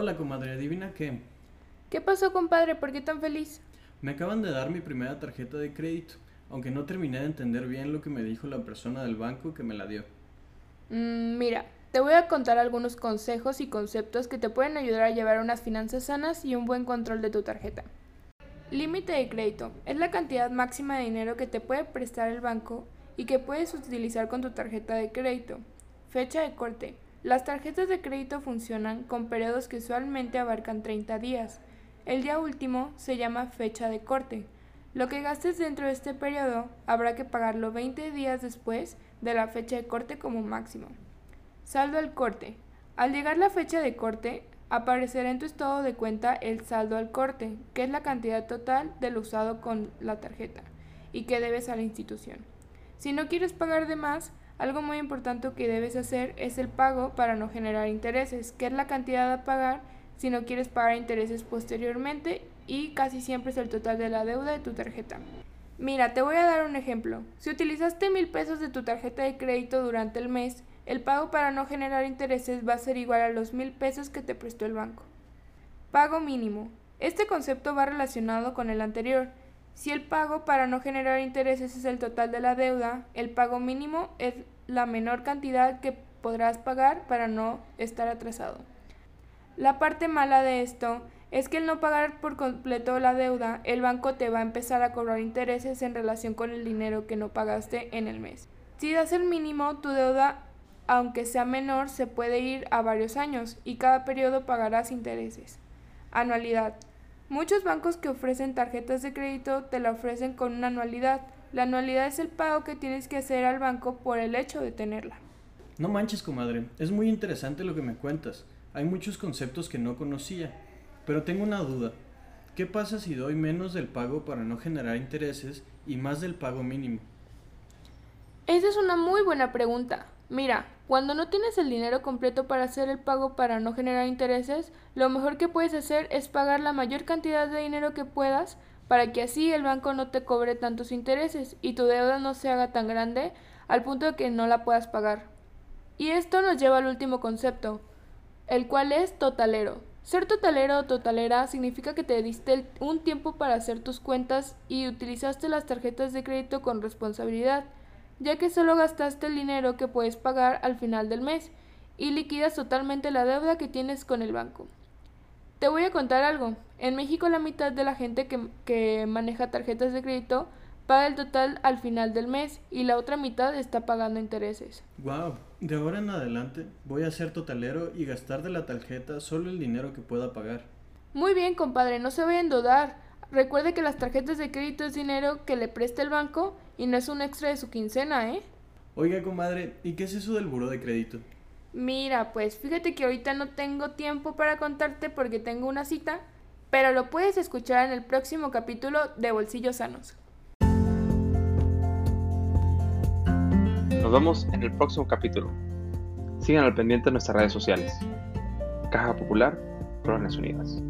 Hola, comadre, adivina qué. ¿Qué pasó, compadre? ¿Por qué tan feliz? Me acaban de dar mi primera tarjeta de crédito, aunque no terminé de entender bien lo que me dijo la persona del banco que me la dio. Mm, mira, te voy a contar algunos consejos y conceptos que te pueden ayudar a llevar unas finanzas sanas y un buen control de tu tarjeta. Límite de crédito. Es la cantidad máxima de dinero que te puede prestar el banco y que puedes utilizar con tu tarjeta de crédito. Fecha de corte. Las tarjetas de crédito funcionan con periodos que usualmente abarcan 30 días. El día último se llama fecha de corte. Lo que gastes dentro de este periodo habrá que pagarlo 20 días después de la fecha de corte como máximo. Saldo al corte. Al llegar la fecha de corte, aparecerá en tu estado de cuenta el saldo al corte, que es la cantidad total del usado con la tarjeta y que debes a la institución. Si no quieres pagar de más, algo muy importante que debes hacer es el pago para no generar intereses, que es la cantidad a pagar si no quieres pagar intereses posteriormente y casi siempre es el total de la deuda de tu tarjeta. Mira, te voy a dar un ejemplo. Si utilizaste mil pesos de tu tarjeta de crédito durante el mes, el pago para no generar intereses va a ser igual a los mil pesos que te prestó el banco. Pago mínimo. Este concepto va relacionado con el anterior. Si el pago para no generar intereses es el total de la deuda, el pago mínimo es la menor cantidad que podrás pagar para no estar atrasado. La parte mala de esto es que al no pagar por completo la deuda, el banco te va a empezar a cobrar intereses en relación con el dinero que no pagaste en el mes. Si das el mínimo, tu deuda, aunque sea menor, se puede ir a varios años y cada periodo pagarás intereses. Anualidad. Muchos bancos que ofrecen tarjetas de crédito te la ofrecen con una anualidad. La anualidad es el pago que tienes que hacer al banco por el hecho de tenerla. No manches, comadre, es muy interesante lo que me cuentas. Hay muchos conceptos que no conocía, pero tengo una duda. ¿Qué pasa si doy menos del pago para no generar intereses y más del pago mínimo? Esa es una muy buena pregunta. Mira, cuando no tienes el dinero completo para hacer el pago para no generar intereses, lo mejor que puedes hacer es pagar la mayor cantidad de dinero que puedas para que así el banco no te cobre tantos intereses y tu deuda no se haga tan grande al punto de que no la puedas pagar. Y esto nos lleva al último concepto, el cual es totalero. Ser totalero o totalera significa que te diste un tiempo para hacer tus cuentas y utilizaste las tarjetas de crédito con responsabilidad ya que solo gastaste el dinero que puedes pagar al final del mes y liquidas totalmente la deuda que tienes con el banco. Te voy a contar algo. En México la mitad de la gente que, maneja tarjetas de crédito paga el total al final del mes y la otra mitad está pagando intereses. Wow, de ahora en adelante voy a ser totalero y gastar de la tarjeta solo el dinero que pueda pagar. Muy bien, compadre, no se vayan a endeudar. Recuerde que las tarjetas de crédito es dinero que le presta el banco y no es un extra de su quincena, ¿eh? Oiga, comadre, ¿y qué es eso del buro de crédito? Mira, pues fíjate que ahorita no tengo tiempo para contarte porque tengo una cita, pero lo puedes escuchar en el próximo capítulo de Bolsillos Sanos. Nos vemos en el próximo capítulo. Sigan al pendiente en nuestras redes sociales. Caja Popular, Colonias Unidas.